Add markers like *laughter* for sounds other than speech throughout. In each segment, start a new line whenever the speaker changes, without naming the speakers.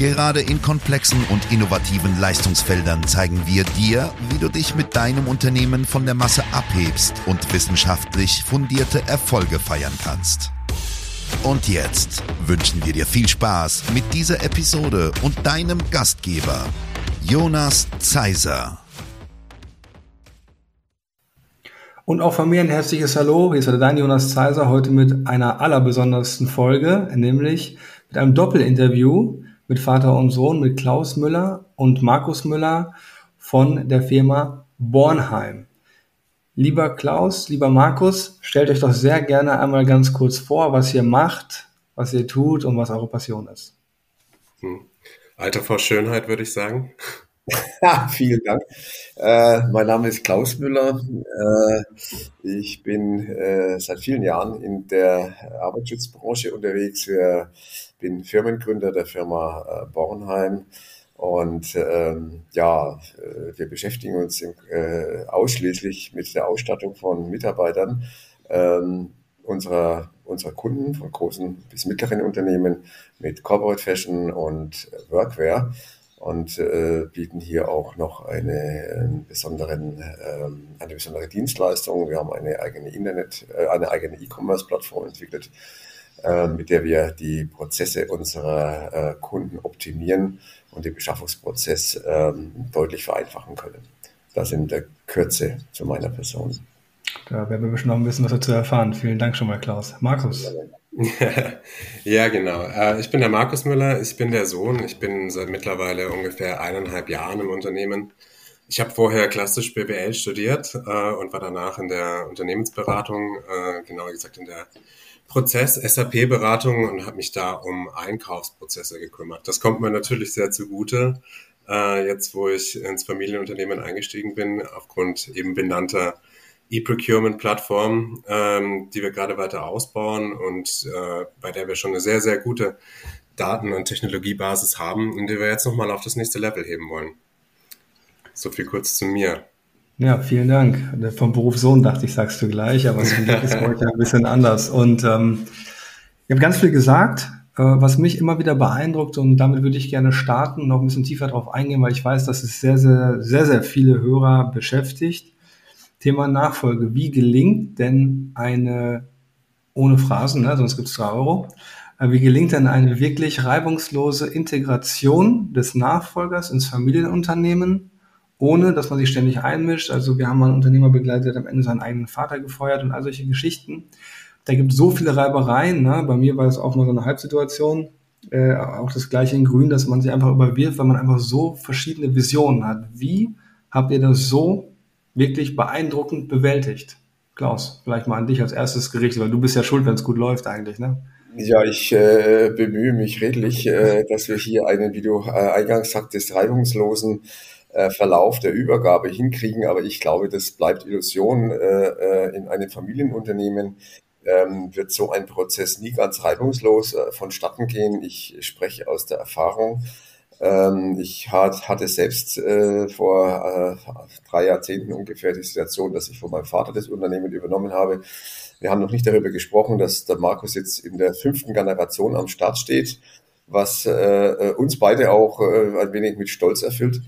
Gerade in komplexen und innovativen Leistungsfeldern zeigen wir dir, wie du dich mit deinem Unternehmen von der Masse abhebst und wissenschaftlich fundierte Erfolge feiern kannst. Und jetzt wünschen wir dir viel Spaß mit dieser Episode und deinem Gastgeber, Jonas Zeiser.
Und auch von mir ein herzliches Hallo. Hier ist dein Jonas Zeiser heute mit einer allerbesondersten Folge, nämlich mit einem Doppelinterview mit Vater und Sohn, mit Klaus Müller und Markus Müller von der Firma Bornheim. Lieber Klaus, lieber Markus, stellt euch doch sehr gerne einmal ganz kurz vor, was ihr macht, was ihr tut und was eure Passion ist.
Hm. Alter vor Schönheit, würde ich sagen. *laughs*
Vielen Dank. Äh, mein Name ist Klaus Müller. Äh, ich bin äh, seit vielen Jahren in der Arbeitsschutzbranche unterwegs. Ich bin Firmengründer der Firma äh, Bornheim. Und ähm, ja, äh, wir beschäftigen uns im, äh, ausschließlich mit der Ausstattung von Mitarbeitern ähm, unserer, unserer Kunden, von großen bis mittleren Unternehmen, mit Corporate Fashion und Workwear und äh, bieten hier auch noch eine, einen besonderen, ähm, eine besondere Dienstleistung. Wir haben eine eigene Internet, äh, eine eigene E-Commerce-Plattform entwickelt, äh, mit der wir die Prozesse unserer äh, Kunden optimieren und den Beschaffungsprozess äh, deutlich vereinfachen können. Das in der Kürze zu meiner Person.
Da werden wir bestimmt noch ein bisschen was dazu erfahren. Vielen Dank schon mal, Klaus. Markus. *laughs* Ja,
genau. Äh, ich bin der Markus Müller, ich bin der Sohn. Ich bin seit mittlerweile ungefähr eineinhalb Jahren im Unternehmen. Ich habe vorher klassisch BWL studiert äh, und war danach in der Unternehmensberatung, äh, genauer gesagt in der Prozess-SAP-Beratung und habe mich da um Einkaufsprozesse gekümmert. Das kommt mir natürlich sehr zugute, jetzt wo ich ins Familienunternehmen eingestiegen bin, aufgrund eben benannter E-Procurement-Plattform, ähm, die wir gerade weiter ausbauen und äh, bei der wir schon eine sehr, sehr gute Daten- und Technologiebasis haben und die wir jetzt nochmal auf das nächste Level heben wollen. So viel kurz zu mir.
Ja, vielen Dank. Vom Beruf Sohn dachte ich, sagst du gleich, aber es ist heute ein bisschen anders. Und ähm, ihr habt ganz viel gesagt, äh, was mich immer wieder beeindruckt und damit würde ich gerne starten und noch ein bisschen tiefer drauf eingehen, weil ich weiß, dass es sehr, sehr, sehr, sehr viele Hörer beschäftigt. Thema Nachfolge. Wie gelingt denn eine, ohne Phrasen, ne, sonst gibt es drei Euro, äh, wie gelingt denn eine wirklich reibungslose Integration des Nachfolgers ins Familienunternehmen, ohne dass man sich ständig einmischt? Also wir haben mal einen Unternehmer begleitet, der am Ende seinen eigenen Vater gefeuert und all solche Geschichten. Da gibt es so viele Reibereien. Ne? Bei mir war das auch mal so eine Halbsituation. Äh, auch das gleiche in Grün, dass man sich einfach überwirft, weil man einfach so verschiedene Visionen hat. Wie habt ihr das so wirklich beeindruckend bewältigt. Klaus, vielleicht mal an dich als erstes gerichtet, weil du bist ja schuld, wenn es gut läuft eigentlich, ne?
Ja, ich äh, bemühe mich redlich, äh, dass wir hier einen, wie du äh, eingangs sagtest, reibungslosen Verlauf der Übergabe hinkriegen. Aber ich glaube, das bleibt Illusion. Äh, äh, in einem Familienunternehmen ähm, wird so ein Prozess nie ganz reibungslos äh, vonstatten gehen. Ich spreche aus der Erfahrung. Ähm, ich hat, hatte selbst äh, vor äh, drei Jahrzehnten ungefähr die Situation, dass ich von meinem Vater das Unternehmen übernommen habe. Wir haben noch nicht darüber gesprochen, dass der Markus jetzt in der fünften Generation am Start steht, was äh, äh uns beide auch äh, ein wenig mit Stolz erfüllt.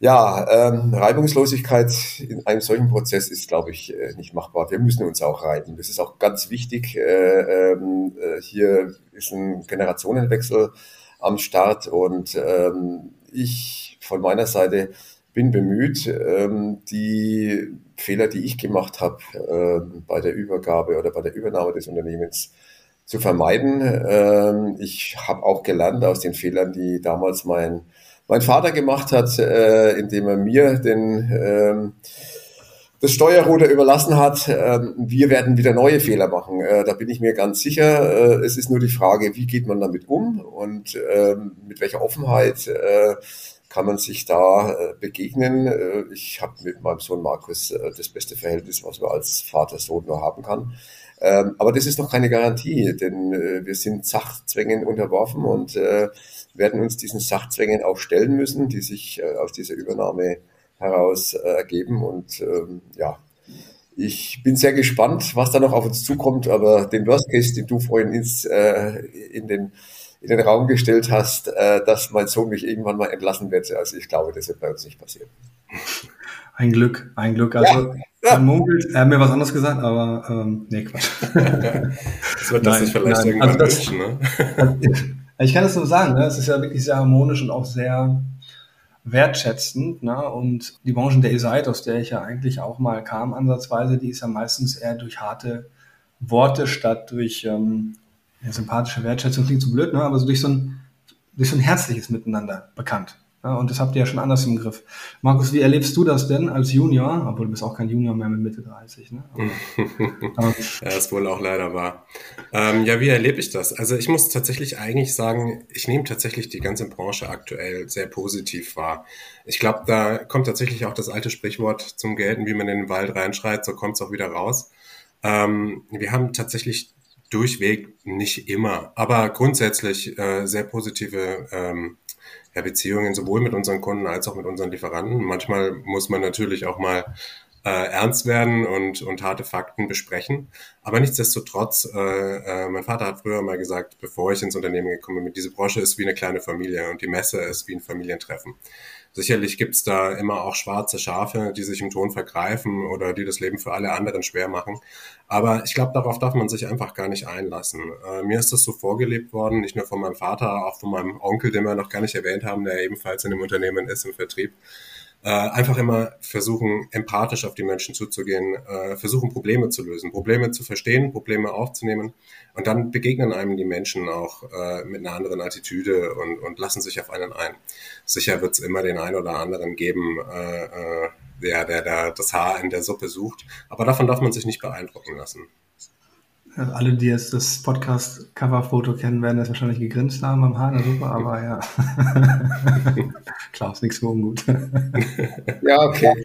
Ja, ähm, Reibungslosigkeit in einem solchen Prozess ist, glaube ich, äh, nicht machbar. Wir müssen uns auch reiben. Das ist auch ganz wichtig. Äh, ähm, äh, hier ist ein Generationenwechsel am Start. Und ähm, ich von meiner Seite bin bemüht, ähm, die Fehler, die ich gemacht habe ähm, bei der Übergabe oder bei der Übernahme des Unternehmens, zu vermeiden. Ähm, ich habe auch gelernt aus den Fehlern, die damals mein, mein Vater gemacht hat, äh, indem er mir den ähm, das Steuerruder überlassen hat. Ähm, wir werden wieder neue Fehler machen. Äh, da bin ich mir ganz sicher. Äh, es ist nur die Frage, wie geht man damit um und ähm, mit welcher Offenheit. Kann man sich da äh, begegnen. Äh, ich habe mit meinem Sohn Markus äh, das beste Verhältnis, was man als Vater-Sohn nur haben kann. Ähm, aber das ist noch keine Garantie, denn wir sind Sachzwängen unterworfen und werden uns diesen Sachzwängen auch stellen müssen, die sich aus dieser Übernahme heraus ergeben. Und ähm, ja, ich bin sehr gespannt, was da noch auf uns zukommt, aber den Worst Case, den du vorhin ins, in den in den Raum gestellt hast, äh, dass mein Sohn mich irgendwann mal entlassen wird. Also ich glaube, das wird bei uns nicht passieren.
Ein Glück, ein Glück. Also ja, ja. munkelt, er hat mir was anderes gesagt, aber ähm, nee, Quatsch. *laughs*
das wird das nein, vielleicht nein. irgendwann also das, wünschen,
ne? *laughs* ich kann das nur sagen, ne? es ist ja wirklich sehr harmonisch und auch sehr wertschätzend. Ne? Und die Branche, der ihr seid, aus der ich ja eigentlich auch mal kam, ansatzweise, die ist ja meistens eher durch harte Worte statt durch ähm, ja, sympathische Wertschätzung klingt so blöd, ne? aber so durch so ein, durch so ein herzliches Miteinander bekannt. Ja, und das habt ihr ja schon anders im Griff. Markus, wie erlebst du das denn als Junior? Obwohl du bist auch kein Junior mehr mit Mitte 30, ne?
Aber, *laughs* ja, ist wohl auch leider wahr. Ähm, ja, wie erlebe ich das? Also ich muss tatsächlich eigentlich sagen, ich nehme tatsächlich die ganze Branche aktuell sehr positiv wahr. Ich glaube, da kommt tatsächlich auch das alte Sprichwort zum Gelten, wie man in den Wald reinschreit, so kommt es auch wieder raus. Ähm, wir haben tatsächlich durchweg nicht immer, aber grundsätzlich äh, sehr positive ähm, ja, Beziehungen sowohl mit unseren Kunden als auch mit unseren Lieferanten. Manchmal muss man natürlich auch mal äh, ernst werden und, und harte Fakten besprechen. Aber nichtsdestotrotz, äh, äh, mein Vater hat früher mal gesagt, bevor ich ins Unternehmen gekommen bin, diese Branche ist wie eine kleine Familie und die Messe ist wie ein Familientreffen. Sicherlich gibt's da immer auch schwarze Schafe, die sich im Ton vergreifen oder die das Leben für alle anderen schwer machen. Aber ich glaube, darauf darf man sich einfach gar nicht einlassen. Äh, mir ist das so vorgelebt worden, nicht nur von meinem Vater, auch von meinem Onkel, den wir noch gar nicht erwähnt haben, der ebenfalls in dem Unternehmen ist im Vertrieb äh, einfach immer versuchen, empathisch auf die Menschen zuzugehen, äh, versuchen, Probleme zu lösen, Probleme zu verstehen, Probleme aufzunehmen. Und dann begegnen einem die Menschen auch äh, mit einer anderen Attitüde und, und lassen sich auf einen ein. Sicher wird es immer den einen oder anderen geben, äh, äh, der, der, der das Haar in der Suppe sucht. Aber davon darf man sich nicht beeindrucken lassen.
Also alle, die jetzt das Podcast-Cover-Foto kennen, werden das wahrscheinlich gegrinst haben am der Suppe, aber ja. *laughs* Klaus, nichts so ungut.
ja, okay.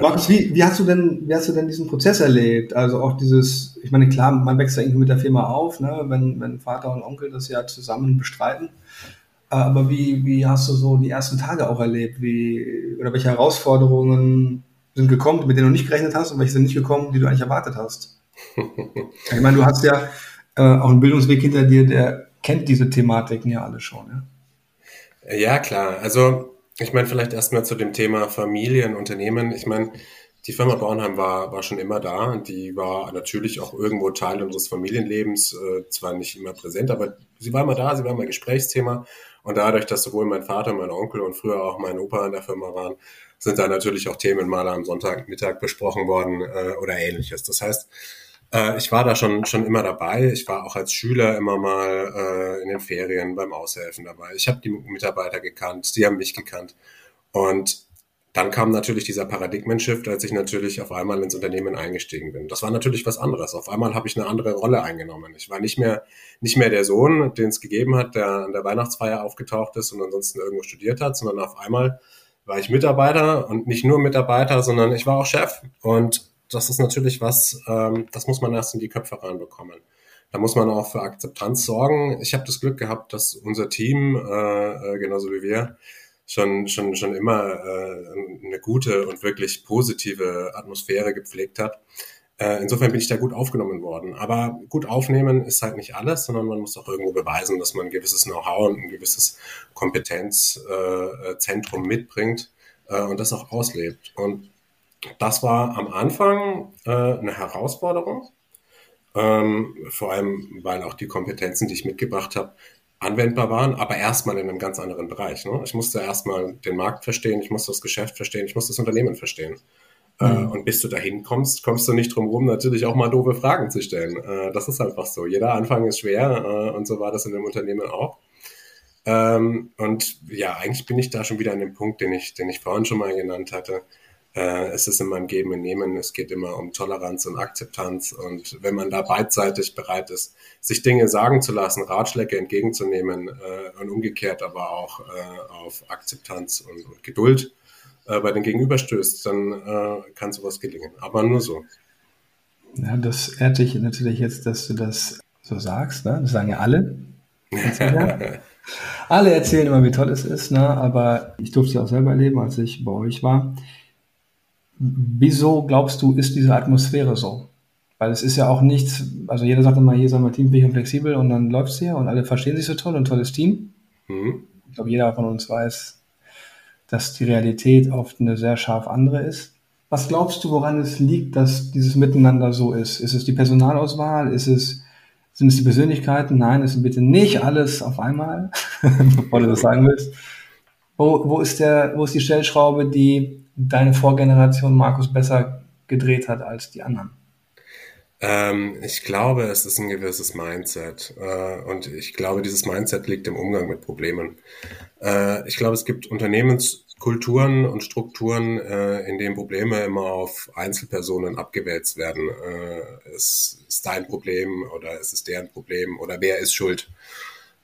Markus, wie, wie, hast du denn, wie hast du denn diesen Prozess erlebt? Also auch dieses, ich meine, klar, man wächst ja irgendwie mit der Firma auf, ne? wenn, wenn Vater und Onkel das ja zusammen bestreiten. Aber wie, wie hast du so die ersten Tage auch erlebt? Wie, oder welche Herausforderungen sind gekommen, mit denen du nicht gerechnet hast und welche sind nicht gekommen, die du eigentlich erwartet hast? *laughs* ich meine, du hast ja äh, auch einen Bildungsweg hinter dir, der kennt diese Thematiken ja alle schon.
Ja, ja klar. Also ich meine, vielleicht erstmal zu dem Thema Familien, Unternehmen. Ich meine, die Firma Bornheim war, war schon immer da und die war natürlich auch irgendwo Teil unseres Familienlebens, äh, zwar nicht immer präsent, aber sie war immer da, sie war immer Gesprächsthema. Und dadurch, dass sowohl mein Vater, mein Onkel und früher auch mein Opa in der Firma waren, sind da natürlich auch Themen mal am Sonntagmittag besprochen worden äh, oder ähnliches. Das heißt, äh, ich war da schon, schon immer dabei. Ich war auch als Schüler immer mal äh, in den Ferien beim Aushelfen dabei. Ich habe die Mitarbeiter gekannt, die haben mich gekannt. Und dann kam natürlich dieser Paradigmen-Shift, als ich natürlich auf einmal ins Unternehmen eingestiegen bin. Das war natürlich was anderes. Auf einmal habe ich eine andere Rolle eingenommen. Ich war nicht mehr, nicht mehr der Sohn, den es gegeben hat, der an der Weihnachtsfeier aufgetaucht ist und ansonsten irgendwo studiert hat, sondern auf einmal war ich Mitarbeiter und nicht nur Mitarbeiter, sondern ich war auch Chef. Und das ist natürlich was, ähm, das muss man erst in die Köpfe reinbekommen. Da muss man auch für Akzeptanz sorgen. Ich habe das Glück gehabt, dass unser Team, äh, äh, genauso wie wir, schon, schon, schon immer äh, eine gute und wirklich positive Atmosphäre gepflegt hat. Äh, insofern bin ich da gut aufgenommen worden. Aber gut aufnehmen ist halt nicht alles, sondern man muss auch irgendwo beweisen, dass man ein gewisses Know-how und ein gewisses Kompetenzzentrum äh, mitbringt äh, und das auch auslebt. Und das war am Anfang äh, eine Herausforderung, ähm, vor allem weil auch die Kompetenzen, die ich mitgebracht habe, anwendbar waren, aber erstmal in einem ganz anderen Bereich. Ne? Ich musste erstmal den Markt verstehen, ich musste das Geschäft verstehen, ich musste das Unternehmen verstehen. Äh, mhm. und bis du dahin kommst, kommst du nicht drum rum, natürlich auch mal doofe Fragen zu stellen. Äh, das ist einfach so. Jeder Anfang ist schwer äh, und so war das in dem Unternehmen auch. Ähm, und ja, eigentlich bin ich da schon wieder an dem Punkt, den ich, den ich vorhin schon mal genannt hatte. Es ist immer ein Geben und Nehmen. Es geht immer um Toleranz und Akzeptanz. Und wenn man da beidseitig bereit ist, sich Dinge sagen zu lassen, Ratschläge entgegenzunehmen und umgekehrt aber auch auf Akzeptanz und, und Geduld äh, bei den Gegenüber stößt, dann äh, kann sowas gelingen. Aber nur so.
Ja, das ehrt dich natürlich jetzt, dass du das so sagst. Ne? Das sagen ja alle. *laughs* alle erzählen immer, wie toll es ist, ne? aber ich durfte es auch selber erleben, als ich bei euch war. Wieso glaubst du, ist diese Atmosphäre so? Weil es ist ja auch nichts, also jeder sagt immer, hier sind wir teamfähig und flexibel und dann läuft es hier und alle verstehen sich so toll und tolles Team. Mhm. Ich glaube, jeder von uns weiß, dass die Realität oft eine sehr scharf andere ist. Was glaubst du, woran es liegt, dass dieses Miteinander so ist? Ist es die Personalauswahl? Ist es, sind es die Persönlichkeiten? Nein, es ist bitte nicht alles auf einmal, *laughs* bevor du das sagen willst. Wo, wo, ist der, wo ist die Stellschraube, die deine Vorgeneration, Markus, besser gedreht hat als die anderen?
Ähm, ich glaube, es ist ein gewisses Mindset. Äh, und ich glaube, dieses Mindset liegt im Umgang mit Problemen. Äh, ich glaube, es gibt Unternehmenskulturen und Strukturen, äh, in denen Probleme immer auf Einzelpersonen abgewälzt werden. Äh, es ist dein Problem oder es ist deren Problem oder wer ist schuld.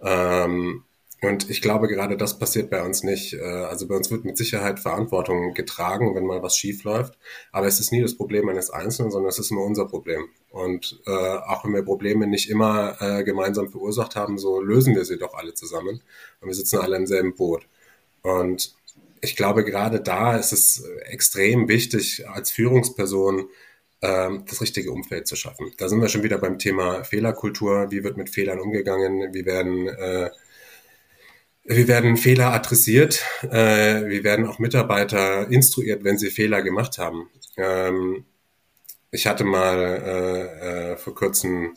Ähm, und ich glaube, gerade das passiert bei uns nicht. Äh, also bei uns wird mit Sicherheit Verantwortung getragen, wenn mal was schief läuft. Aber es ist nie das Problem eines Einzelnen, sondern es ist immer unser Problem. Und äh, auch wenn wir Probleme nicht immer äh, gemeinsam verursacht haben, so lösen wir sie doch alle zusammen. Und wir sitzen alle im selben Boot. Und ich glaube, gerade da ist es extrem wichtig, als Führungsperson ähm, das richtige Umfeld zu schaffen. Da sind wir schon wieder beim Thema Fehlerkultur. Wie wird mit Fehlern umgegangen? Wie werden äh, wir werden Fehler adressiert. Äh, wir werden auch Mitarbeiter instruiert, wenn sie Fehler gemacht haben. Ähm, ich hatte mal äh, äh, vor kurzem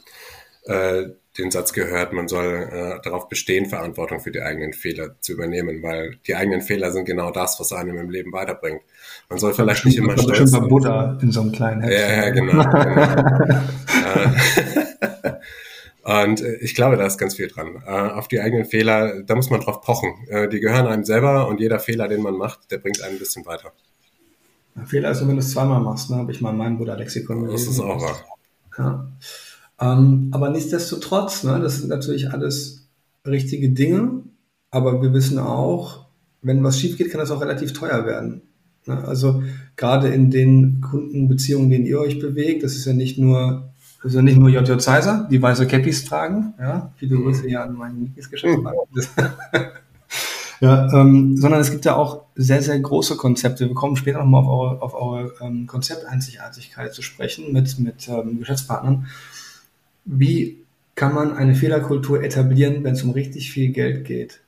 äh, den Satz gehört, man soll äh, darauf bestehen, Verantwortung für die eigenen Fehler zu übernehmen, weil die eigenen Fehler sind genau das, was einem im Leben weiterbringt. Man soll vielleicht nicht immer stolz
sein. Buddha in so einem kleinen
Häppchen. Ja, ja, genau. genau. *laughs* *laughs* Und äh, ich glaube, da ist ganz viel dran. Äh, auf die eigenen Fehler, da muss man drauf pochen. Äh, die gehören einem selber und jeder Fehler, den man macht, der bringt einen ein bisschen weiter.
Fehler ist, wenn du es zweimal machst, ne? habe ich mal in meinem Buddha-Lexikon
gelesen. Das ist auch wahr.
Ja. Ähm, aber nichtsdestotrotz, ne, das sind natürlich alles richtige Dinge, aber wir wissen auch, wenn was schief geht, kann das auch relativ teuer werden. Ne? Also gerade in den Kundenbeziehungen, in denen ihr euch bewegt, das ist ja nicht nur also nicht nur JJ Zeiser, die weiße Cappies tragen, ja, viele Grüße hier an meinen Lieblingsgeschäftspartner. *laughs* ja, ähm, sondern es gibt ja auch sehr, sehr große Konzepte. Wir kommen später nochmal auf eure, auf eure ähm, Konzepteinzigartigkeit zu sprechen mit, mit ähm, Geschäftspartnern. Wie kann man eine Fehlerkultur etablieren, wenn es um richtig viel Geld geht?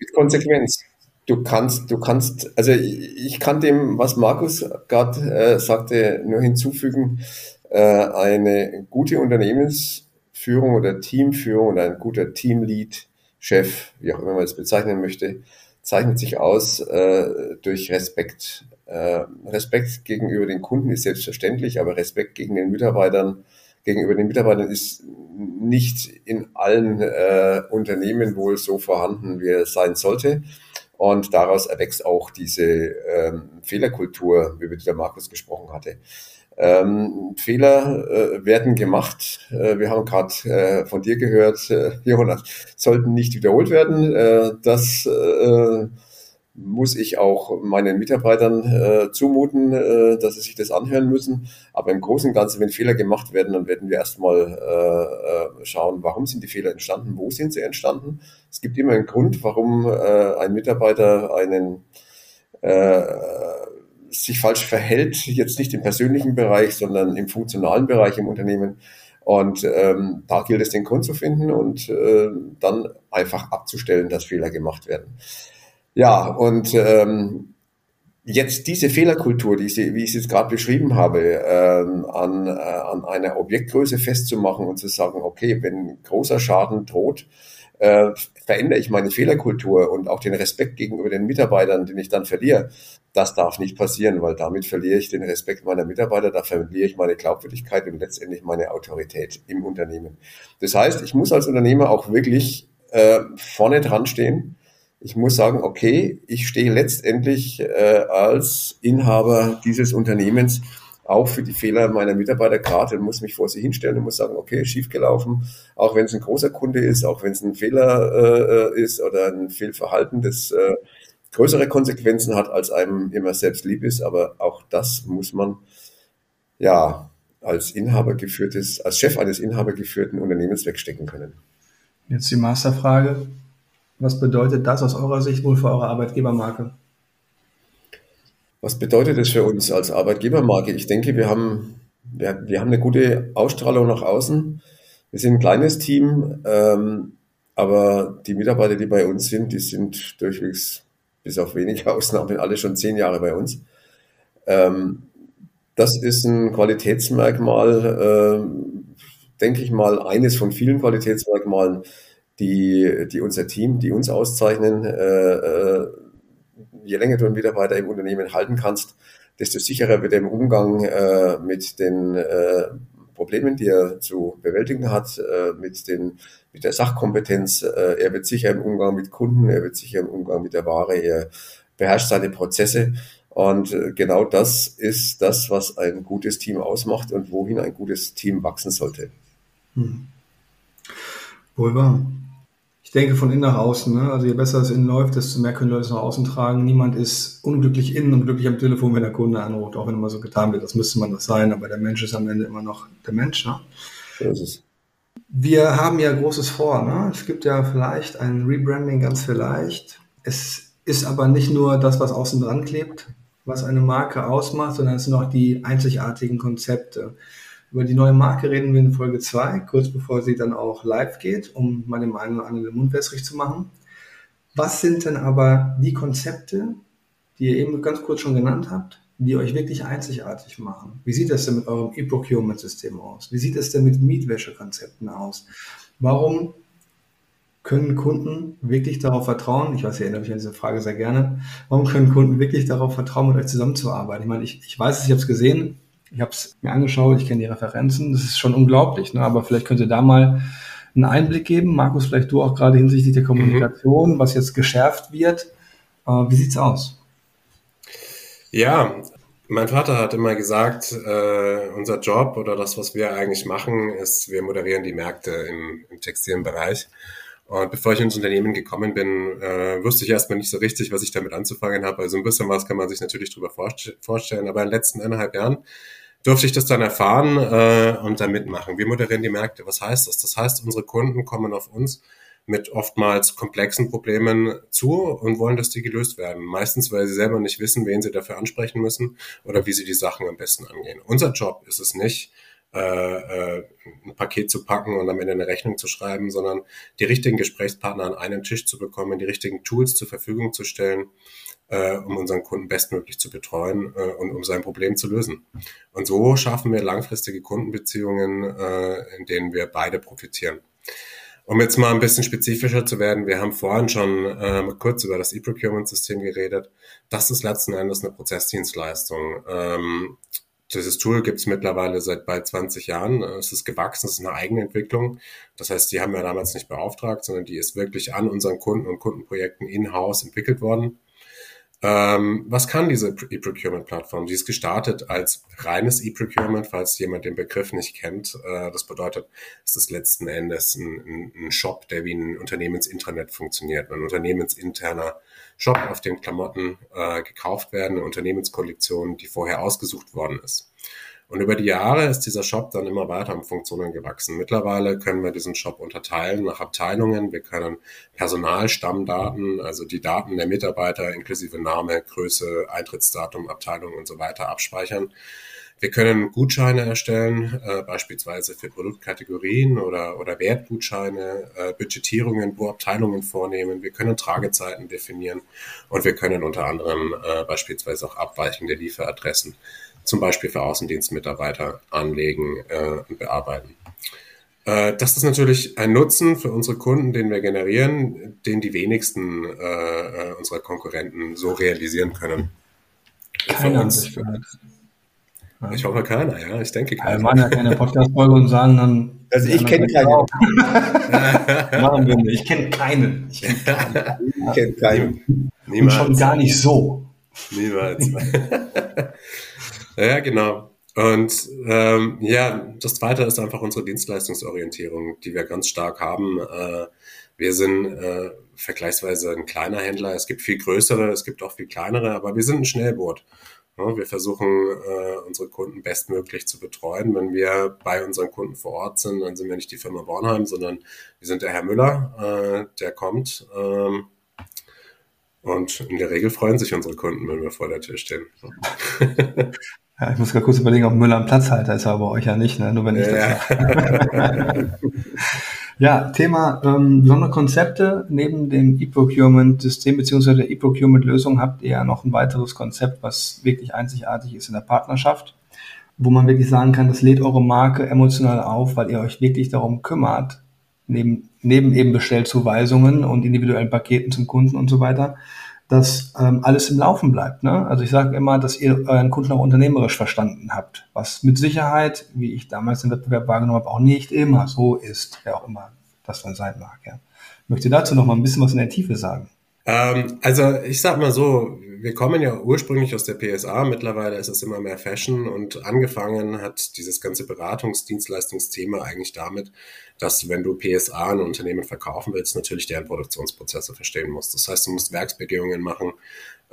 Mit Konsequenz. Du kannst, du kannst, also ich kann dem, was Markus gerade äh, sagte, nur hinzufügen, eine gute Unternehmensführung oder Teamführung oder ein guter Teamlead, Chef, wie auch immer man es bezeichnen möchte, zeichnet sich aus äh, durch Respekt. Äh, Respekt gegenüber den Kunden ist selbstverständlich, aber Respekt gegen den Mitarbeitern, gegenüber den Mitarbeitern ist nicht in allen äh, Unternehmen wohl so vorhanden, wie er sein sollte. Und daraus erwächst auch diese ähm, Fehlerkultur, über die der Markus gesprochen hatte. Ähm, Fehler äh, werden gemacht. Äh, wir haben gerade äh, von dir gehört, äh, Jonas, sollten nicht wiederholt werden. Äh, das äh, muss ich auch meinen Mitarbeitern zumuten, dass sie sich das anhören müssen. Aber im Großen und Ganzen, wenn Fehler gemacht werden, dann werden wir erstmal schauen, warum sind die Fehler entstanden, wo sind sie entstanden. Es gibt immer einen Grund, warum ein Mitarbeiter einen sich falsch verhält, jetzt nicht im persönlichen Bereich, sondern im funktionalen Bereich im Unternehmen. Und ähm, da gilt es, den Grund zu finden und äh, dann einfach abzustellen, dass Fehler gemacht werden. Ja, und ähm, jetzt diese Fehlerkultur, die sie, wie ich es jetzt gerade beschrieben habe, ähm, an, äh, an einer Objektgröße festzumachen und zu sagen, okay, wenn großer Schaden droht, äh, verändere ich meine Fehlerkultur und auch den Respekt gegenüber den Mitarbeitern, den ich dann verliere. Das darf nicht passieren, weil damit verliere ich den Respekt meiner Mitarbeiter, da verliere ich meine Glaubwürdigkeit und letztendlich meine Autorität im Unternehmen. Das heißt, ich muss als Unternehmer auch wirklich äh, vorne dran stehen. ich muss sagen, okay, ich stehe letztendlich äh, als Inhaber dieses Unternehmens auch für die Fehler meiner Mitarbeiter gerade und muss mich vor sie hinstellen und muss sagen, okay, schiefgelaufen, auch wenn es ein großer Kunde ist, auch wenn es ein Fehler äh, ist oder ein Fehlverhalten, das äh, größere Konsequenzen hat, als einem immer selbst lieb ist, aber auch das muss man ja als Inhaber geführtes, als Chef eines inhabergeführten Unternehmens wegstecken können.
Jetzt die Masterfrage. Was bedeutet das aus eurer Sicht wohl für eure Arbeitgebermarke?
Was bedeutet das für uns als Arbeitgebermarke? Ich denke, wir haben, wir, wir haben eine gute Ausstrahlung nach außen. Wir sind ein kleines Team, ähm, aber die Mitarbeiter, die bei uns sind, die sind durchwegs, bis auf wenige *laughs* Ausnahmen, alle schon zehn Jahre bei uns. Ähm, das ist ein Qualitätsmerkmal, äh, denke ich mal, eines von vielen Qualitätsmerkmalen, die, die unser Team, die uns auszeichnen. Äh, äh, je länger du einen Mitarbeiter im Unternehmen halten kannst, desto sicherer wird er im Umgang äh, mit den äh, Problemen, die er zu bewältigen hat, äh, mit, den, mit der Sachkompetenz. Äh, er wird sicher im Umgang mit Kunden, er wird sicher im Umgang mit der Ware, er beherrscht seine Prozesse. Und äh, genau das ist das, was ein gutes Team ausmacht und wohin ein gutes Team wachsen sollte. Hm.
Ich denke von innen nach außen. Ne? Also je besser es innen läuft, desto mehr können Leute es nach außen tragen. Niemand ist unglücklich innen und glücklich am Telefon, wenn der Kunde anruft, auch wenn immer so getan wird. Das müsste man das sein, aber der Mensch ist am Ende immer noch der Mensch. Ne? So ist es. Wir haben ja Großes vor. Ne? Es gibt ja vielleicht ein Rebranding, ganz vielleicht. Es ist aber nicht nur das, was außen dran klebt, was eine Marke ausmacht, sondern es sind auch die einzigartigen Konzepte. Über die neue Marke reden wir in Folge 2, kurz bevor sie dann auch live geht, um mal dem einen oder anderen den Mund wässrig zu machen. Was sind denn aber die Konzepte, die ihr eben ganz kurz schon genannt habt, die euch wirklich einzigartig machen? Wie sieht das denn mit eurem E-Procurement-System aus? Wie sieht es denn mit Mietwäschekonzepten aus? Warum können Kunden wirklich darauf vertrauen? Ich weiß, ihr erinnert mich an diese Frage sehr gerne. Warum können Kunden wirklich darauf vertrauen, mit euch zusammenzuarbeiten? Ich meine, ich, ich weiß es, ich habe es gesehen, ich habe es mir angeschaut, ich kenne die Referenzen, das ist schon unglaublich. Ne? Aber vielleicht könnt ihr da mal einen Einblick geben. Markus, vielleicht du auch gerade hinsichtlich der Kommunikation, mhm. was jetzt geschärft wird. Äh, wie sieht's aus?
Ja, mein Vater hat immer gesagt, äh, unser Job oder das, was wir eigentlich machen, ist, wir moderieren die Märkte im, im textilen Bereich. Und bevor ich ins Unternehmen gekommen bin, äh, wusste ich erstmal nicht so richtig, was ich damit anzufangen habe. Also ein bisschen was kann man sich natürlich darüber vorstellen. Aber in den letzten eineinhalb Jahren durfte ich das dann erfahren äh, und dann mitmachen. Wir moderieren die Märkte. Was heißt das? Das heißt, unsere Kunden kommen auf uns mit oftmals komplexen Problemen zu und wollen, dass die gelöst werden. Meistens, weil sie selber nicht wissen, wen sie dafür ansprechen müssen oder wie sie die Sachen am besten angehen. Unser Job ist es nicht, äh, äh, ein Paket zu packen und am Ende eine Rechnung zu schreiben, sondern die richtigen Gesprächspartner an einen Tisch zu bekommen, die richtigen Tools zur Verfügung zu stellen, äh, um unseren Kunden bestmöglich zu betreuen äh, und um sein Problem zu lösen. Und so schaffen wir langfristige Kundenbeziehungen, äh, in denen wir beide profitieren. Um jetzt mal ein bisschen spezifischer zu werden, wir haben vorhin schon äh, kurz über das E-Procurement-System geredet. Das ist letzten Endes eine Prozessdienstleistung. Ähm, dieses Tool gibt es mittlerweile seit bald 20 Jahren. Es ist gewachsen, es ist eine eigene Entwicklung. Das heißt, die haben wir damals nicht beauftragt, sondern die ist wirklich an unseren Kunden und Kundenprojekten in-house entwickelt worden. Ähm, was kann diese E-Procurement-Plattform? Die ist gestartet als reines E-Procurement, falls jemand den Begriff nicht kennt. Äh, das bedeutet, es ist letzten Endes ein, ein, Shop, der wie ein Unternehmensintranet funktioniert, ein unternehmensinterner Shop, auf dem Klamotten äh, gekauft werden, eine Unternehmenskollektion, die vorher ausgesucht worden ist. Und über die Jahre ist dieser Shop dann immer weiter an Funktionen gewachsen. Mittlerweile können wir diesen Shop unterteilen nach Abteilungen. Wir können Personalstammdaten, also die Daten der Mitarbeiter inklusive Name, Größe, Eintrittsdatum, Abteilung und so weiter abspeichern. Wir können Gutscheine erstellen, äh, beispielsweise für Produktkategorien oder, oder Wertgutscheine, äh, Budgetierungen, wo Abteilungen vornehmen. Wir können Tragezeiten definieren und wir können unter anderem äh, beispielsweise auch abweichende Lieferadressen zum Beispiel für Außendienstmitarbeiter anlegen äh, und bearbeiten. Äh, das ist natürlich ein Nutzen für unsere Kunden, den wir generieren, den die wenigsten äh, äh unserer Konkurrenten so realisieren können.
Keine Ansicht
Ich hoffe keiner, ja. Ich denke
keiner. Wir machen ja keine Podcast-Folge und sagen dann.
Also ich kenne keinen. *laughs*
machen wir nicht. Ich kenne keinen. Ich kenne keinen.
Ich kenn keinen. *laughs*
Niemals. Und schon gar nicht so.
Niemals. *laughs* ja, genau. Und ähm, ja, das Zweite ist einfach unsere Dienstleistungsorientierung, die wir ganz stark haben. Äh, wir sind äh, vergleichsweise ein kleiner Händler. Es gibt viel größere, es gibt auch viel kleinere, aber wir sind ein Schnellboot. Wir versuchen, äh, unsere Kunden bestmöglich zu betreuen. Wenn wir bei unseren Kunden vor Ort sind, dann sind wir nicht die Firma Bornheim, sondern wir sind der Herr Müller, äh, der kommt. Ähm, und in der Regel freuen sich unsere Kunden, wenn wir vor der Tür stehen. *laughs*
Ja, ich muss gerade kurz überlegen, ob Müller ein Platzhalter ist, aber bei euch ja nicht, ne? nur wenn ich ja. das *laughs* Ja, Thema ähm, besondere Konzepte. Neben dem E-Procurement-System bzw. der E-Procurement-Lösung habt ihr ja noch ein weiteres Konzept, was wirklich einzigartig ist in der Partnerschaft, wo man wirklich sagen kann, das lädt eure Marke emotional auf, weil ihr euch wirklich darum kümmert, neben, neben eben Bestellzuweisungen und individuellen Paketen zum Kunden und so weiter, dass ähm, alles im Laufen bleibt. Ne? Also ich sage immer, dass ihr euren Kunden auch unternehmerisch verstanden habt, was mit Sicherheit, wie ich damals im Wettbewerb wahrgenommen habe, auch nicht immer so ist, wer auch immer das dann sein mag. Ja. Ich möchte dazu noch mal ein bisschen was in der Tiefe sagen.
Ähm, also ich sag mal so, wir kommen ja ursprünglich aus der PSA, mittlerweile ist es immer mehr Fashion und angefangen hat dieses ganze Beratungsdienstleistungsthema eigentlich damit, dass wenn du PSA ein Unternehmen verkaufen willst, natürlich deren Produktionsprozesse verstehen musst. Das heißt, du musst Werksbegehungen machen,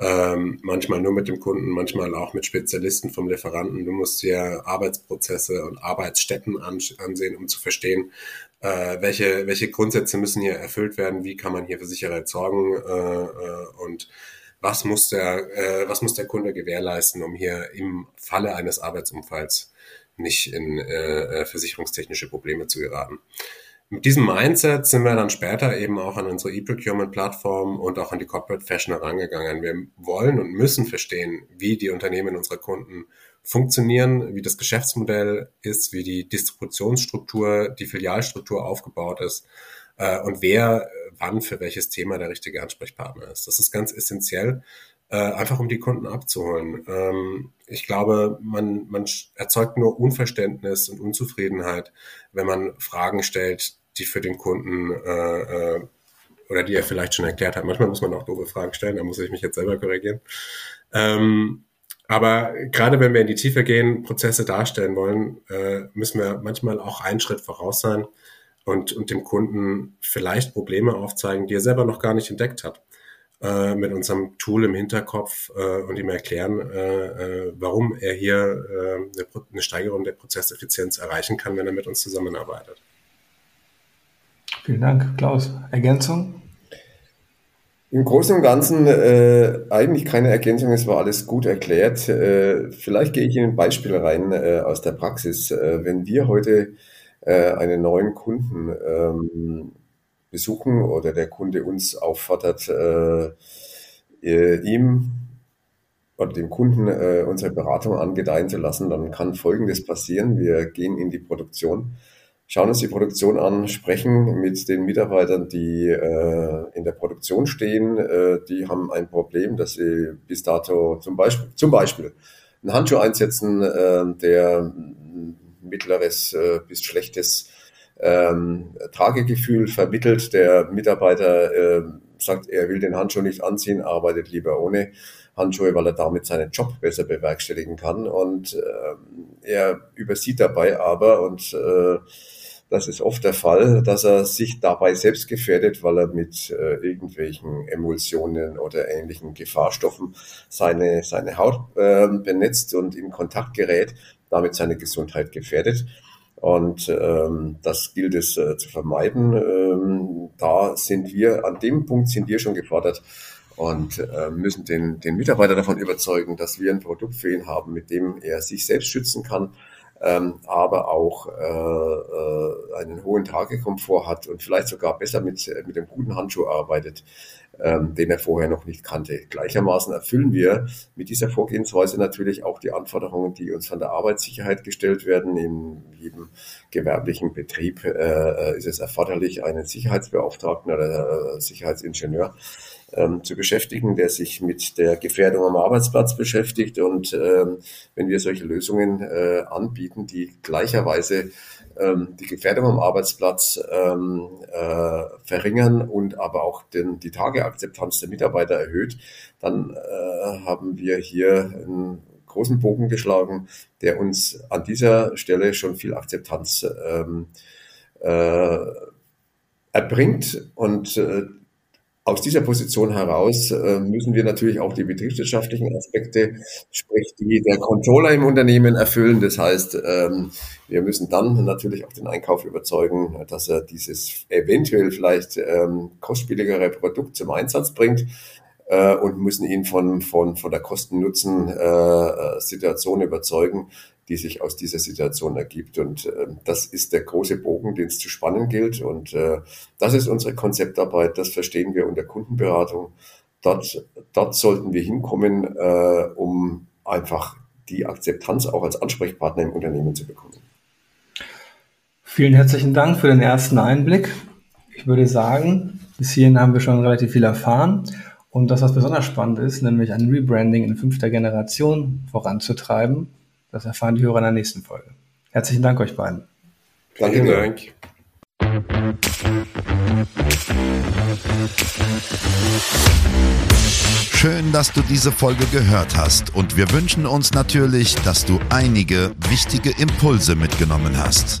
ähm, manchmal nur mit dem Kunden, manchmal auch mit Spezialisten vom Lieferanten. Du musst dir Arbeitsprozesse und Arbeitsstätten ansehen, um zu verstehen, äh, welche, welche Grundsätze müssen hier erfüllt werden, wie kann man hier für Sicherheit sorgen äh, äh, und was muss der, äh, was muss der Kunde gewährleisten, um hier im Falle eines Arbeitsunfalls nicht in äh, äh, versicherungstechnische Probleme zu geraten. Mit diesem Mindset sind wir dann später eben auch an unsere E-Procurement-Plattform und auch an die Corporate Fashion herangegangen. Wir wollen und müssen verstehen, wie die Unternehmen unserer Kunden funktionieren, wie das Geschäftsmodell ist, wie die Distributionsstruktur, die Filialstruktur aufgebaut ist äh, und wer wann für welches Thema der richtige Ansprechpartner ist. Das ist ganz essentiell, äh, einfach um die Kunden abzuholen. Ähm, ich glaube, man, man erzeugt nur Unverständnis und Unzufriedenheit, wenn man Fragen stellt, die für den Kunden äh, äh, oder die er vielleicht schon erklärt hat. Manchmal muss man auch doofe Fragen stellen, da muss ich mich jetzt selber korrigieren. Ähm, aber gerade wenn wir in die Tiefe gehen, Prozesse darstellen wollen, äh, müssen wir manchmal auch einen Schritt voraus sein und, und dem Kunden vielleicht Probleme aufzeigen, die er selber noch gar nicht entdeckt hat äh, mit unserem Tool im Hinterkopf äh, und ihm erklären, äh, äh, warum er hier äh, eine, eine Steigerung der Prozesseffizienz erreichen kann, wenn er mit uns zusammenarbeitet.
Vielen Dank, Klaus. Ergänzung?
Im Großen und Ganzen äh, eigentlich keine Ergänzung, es war alles gut erklärt. Äh, vielleicht gehe ich in ein Beispiel rein äh, aus der Praxis. Äh, wenn wir heute äh, einen neuen Kunden ähm, besuchen oder der Kunde uns auffordert, äh, äh, ihm oder dem Kunden äh, unsere Beratung angedeihen zu lassen, dann kann Folgendes passieren. Wir gehen in die Produktion, schauen uns die Produktion an, sprechen mit den Mitarbeitern, die äh, in der Produktion stehen. Äh, die haben ein Problem, dass sie bis dato zum Beispiel, zum Beispiel einen Handschuh einsetzen, äh, der mittleres äh, bis schlechtes ähm, Tragegefühl vermittelt. Der Mitarbeiter äh, sagt, er will den Handschuh nicht anziehen, arbeitet lieber ohne Handschuhe, weil er damit seinen Job besser bewerkstelligen kann. Und äh, er übersieht dabei aber, und äh, das ist oft der Fall, dass er sich dabei selbst gefährdet, weil er mit äh, irgendwelchen Emulsionen oder ähnlichen Gefahrstoffen seine, seine Haut äh, benetzt und in Kontakt gerät, damit seine Gesundheit gefährdet. Und ähm, das gilt es äh, zu vermeiden. Ähm, da sind wir, an dem Punkt sind wir schon gefordert und äh, müssen den, den Mitarbeiter davon überzeugen, dass wir ein Produkt für ihn haben, mit dem er sich selbst schützen kann, ähm, aber auch äh, äh, einen hohen Tagekomfort hat und vielleicht sogar besser mit, mit dem guten Handschuh arbeitet, ähm, den er vorher noch nicht kannte. Gleichermaßen erfüllen wir mit dieser Vorgehensweise natürlich auch die Anforderungen, die uns von der Arbeitssicherheit gestellt werden. In jedem gewerblichen Betrieb äh, ist es erforderlich, einen Sicherheitsbeauftragten oder äh, Sicherheitsingenieur ähm, zu beschäftigen, der sich mit der Gefährdung am Arbeitsplatz beschäftigt. Und ähm, wenn wir solche Lösungen äh, anbieten, die gleicherweise ähm, die Gefährdung am Arbeitsplatz ähm, äh, verringern und aber auch den, die Tageakzeptanz der Mitarbeiter erhöht, dann äh, haben wir hier einen großen Bogen geschlagen, der uns an dieser Stelle schon viel Akzeptanz ähm, äh, erbringt. Und äh, aus dieser Position heraus äh, müssen wir natürlich auch die betriebswirtschaftlichen Aspekte, sprich die der Controller im Unternehmen erfüllen. Das heißt, ähm, wir müssen dann natürlich auch den Einkauf überzeugen, dass er dieses eventuell vielleicht ähm, kostspieligere Produkt zum Einsatz bringt äh, und müssen ihn von, von, von der Kosten-Nutzen-Situation äh, überzeugen, die sich aus dieser Situation ergibt. Und äh, das ist der große Bogen, den es zu spannen gilt. Und äh, das ist unsere Konzeptarbeit, das verstehen wir unter Kundenberatung. Dort, dort sollten wir hinkommen, äh, um einfach die Akzeptanz auch als Ansprechpartner im Unternehmen zu bekommen.
Vielen herzlichen Dank für den ersten Einblick. Ich würde sagen, bis hierhin haben wir schon relativ viel erfahren. Und das, was besonders spannend ist, nämlich ein Rebranding in fünfter Generation voranzutreiben, das erfahren die Hörer in der nächsten Folge. Herzlichen Dank euch beiden.
Danke Vielen Dank.
Schön, dass du diese Folge gehört hast und wir wünschen uns natürlich, dass du einige wichtige Impulse mitgenommen hast.